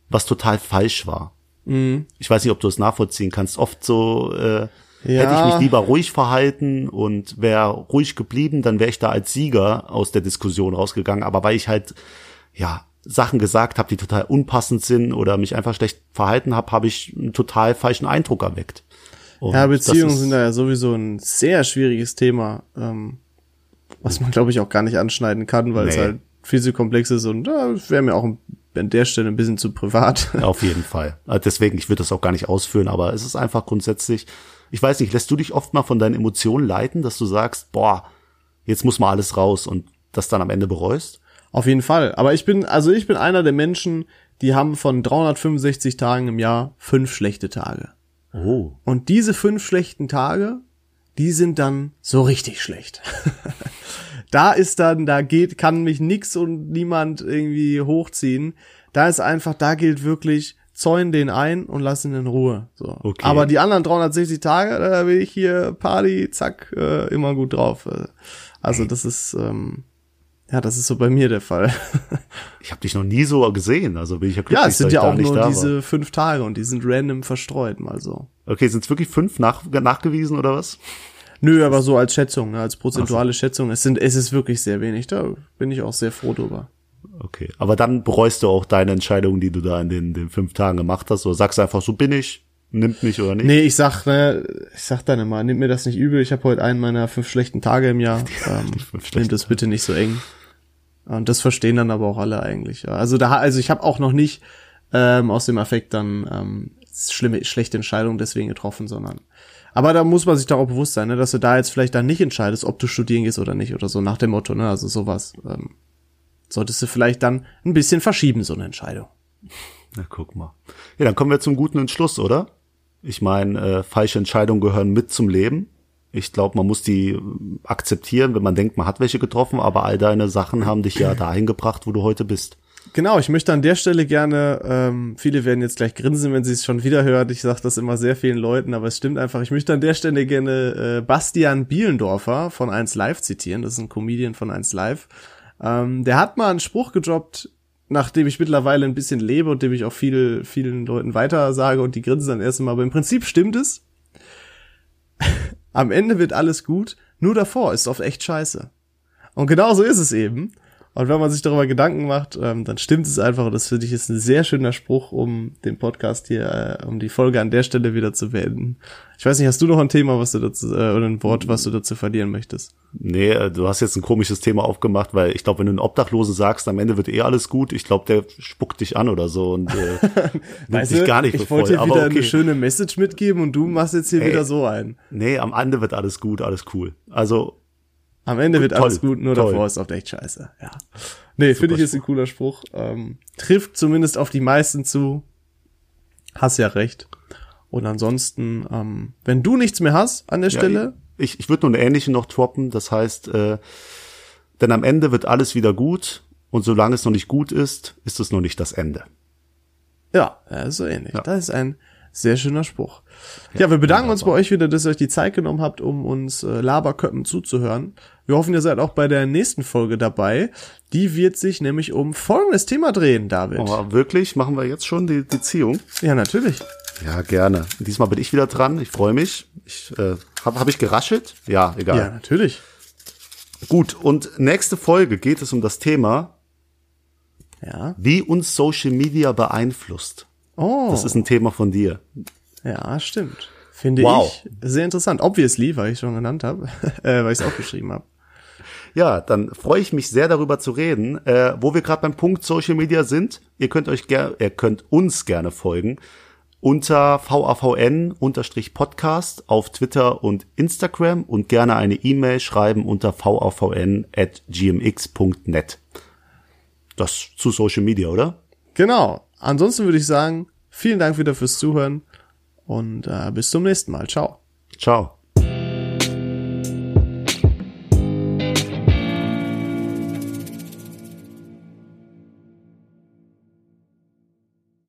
was total falsch war. Mhm. Ich weiß nicht, ob du es nachvollziehen kannst. Oft so äh, ja. hätte ich mich lieber ruhig verhalten und wäre ruhig geblieben, dann wäre ich da als Sieger aus der Diskussion rausgegangen. Aber weil ich halt ja Sachen gesagt habe, die total unpassend sind oder mich einfach schlecht verhalten habe, habe ich einen total falschen Eindruck erweckt. Und ja, Beziehungen sind da ja sowieso ein sehr schwieriges Thema. Ähm was man glaube ich auch gar nicht anschneiden kann, weil nee. es halt viel zu komplex ist und da wäre mir auch an der Stelle ein bisschen zu privat. Auf jeden Fall. Also deswegen, ich würde das auch gar nicht ausführen, aber es ist einfach grundsätzlich, ich weiß nicht, lässt du dich oft mal von deinen Emotionen leiten, dass du sagst, boah, jetzt muss mal alles raus und das dann am Ende bereust? Auf jeden Fall. Aber ich bin, also ich bin einer der Menschen, die haben von 365 Tagen im Jahr fünf schlechte Tage. Oh. Und diese fünf schlechten Tage, die sind dann so richtig schlecht. da ist dann, da geht, kann mich nix und niemand irgendwie hochziehen. Da ist einfach, da gilt wirklich, zäun den ein und lass ihn in Ruhe. So. Okay. Aber die anderen 360 Tage, da will ich hier Party, zack, äh, immer gut drauf. Also das ist, ähm, ja, das ist so bei mir der Fall. ich habe dich noch nie so gesehen, also bin ich ja glücklich, Ja, es sind ja auch nur diese fünf Tage und die sind random verstreut, mal so. Okay, sind es wirklich fünf nach, nachgewiesen oder was? Nö, aber so als Schätzung, ne, als prozentuale so. Schätzung. Es sind, es ist wirklich sehr wenig. Da bin ich auch sehr froh drüber. Okay, aber dann bereust du auch deine Entscheidung, die du da in den, den fünf Tagen gemacht hast, oder sagst du einfach, so bin ich, nimmt mich oder nicht? Nee, ich sag, ne, ich sag dann immer, nimm mir das nicht übel, ich habe heute einen meiner fünf schlechten Tage im Jahr. ähm, nimm das bitte nicht so eng. Und das verstehen dann aber auch alle eigentlich. Also da, also ich habe auch noch nicht ähm, aus dem Affekt dann ähm, schlimme, schlechte Entscheidungen deswegen getroffen, sondern aber da muss man sich doch auch bewusst sein, ne, dass du da jetzt vielleicht dann nicht entscheidest, ob du studieren gehst oder nicht oder so nach dem Motto, ne? Also sowas. Ähm, solltest du vielleicht dann ein bisschen verschieben, so eine Entscheidung. Na, guck mal. Ja, dann kommen wir zum guten Entschluss, oder? Ich meine, äh, falsche Entscheidungen gehören mit zum Leben. Ich glaube, man muss die akzeptieren, wenn man denkt, man hat welche getroffen, aber all deine Sachen haben dich ja dahin gebracht, wo du heute bist. Genau, ich möchte an der Stelle gerne, ähm, viele werden jetzt gleich grinsen, wenn sie es schon wieder hören. Ich sage das immer sehr vielen Leuten, aber es stimmt einfach. Ich möchte an der Stelle gerne äh, Bastian Bielendorfer von 1 Live zitieren. Das ist ein Comedian von 1 Live. Ähm, der hat mal einen Spruch gedroppt, nachdem ich mittlerweile ein bisschen lebe und dem ich auch viel, vielen Leuten weiter sage und die grinsen dann erst mal. Aber im Prinzip stimmt es. Am Ende wird alles gut, nur davor ist oft echt scheiße. Und genau so ist es eben. Und wenn man sich darüber Gedanken macht, ähm, dann stimmt es einfach. Und das finde ich ist ein sehr schöner Spruch, um den Podcast hier, äh, um die Folge an der Stelle wieder zu beenden. Ich weiß nicht, hast du noch ein Thema, was du dazu, äh, oder ein Wort, was du dazu verlieren möchtest? Nee, äh, du hast jetzt ein komisches Thema aufgemacht, weil ich glaube, wenn du einen Obdachlosen sagst, am Ende wird eh alles gut, ich glaube, der spuckt dich an oder so und äh, weißt dich gar nicht Ich wollte dir wieder okay. eine schöne Message mitgeben und du machst jetzt hier Ey, wieder so ein. Nee, am Ende wird alles gut, alles cool. Also am Ende wird toll, alles gut, nur toll. davor ist oft echt scheiße. Ja. Nee, finde ich ist ein cooler Spruch. Ähm, trifft zumindest auf die meisten zu. Hast ja recht. Und ansonsten, ähm, wenn du nichts mehr hast an der ja, Stelle. Ich, ich würde nur eine ähnliche noch droppen. Das heißt, äh, denn am Ende wird alles wieder gut. Und solange es noch nicht gut ist, ist es noch nicht das Ende. Ja, so ähnlich. Ja. Das ist ein sehr schöner Spruch. Ja, ja wir bedanken uns bei euch wieder, dass ihr euch die Zeit genommen habt, um uns äh, Laberköppen zuzuhören. Wir hoffen, ihr seid auch bei der nächsten Folge dabei. Die wird sich nämlich um folgendes Thema drehen, David. Oh, wirklich? Machen wir jetzt schon die, die Ziehung? Ja, natürlich. Ja, gerne. Diesmal bin ich wieder dran. Ich freue mich. Ich, äh, Habe hab ich geraschelt? Ja, egal. Ja, natürlich. Gut, und nächste Folge geht es um das Thema, ja. wie uns Social Media beeinflusst. Oh. Das ist ein Thema von dir. Ja, stimmt. Finde wow. ich sehr interessant. Obviously, weil ich schon genannt habe, äh, weil ich es auch geschrieben habe. Ja, dann freue ich mich sehr darüber zu reden. Äh, wo wir gerade beim Punkt Social Media sind, ihr könnt euch gerne, ihr könnt uns gerne folgen unter VAVN-Podcast auf Twitter und Instagram und gerne eine E-Mail schreiben unter vavn@gmx.net. Das zu Social Media, oder? Genau. Ansonsten würde ich sagen, vielen Dank wieder fürs Zuhören und äh, bis zum nächsten Mal. Ciao. Ciao.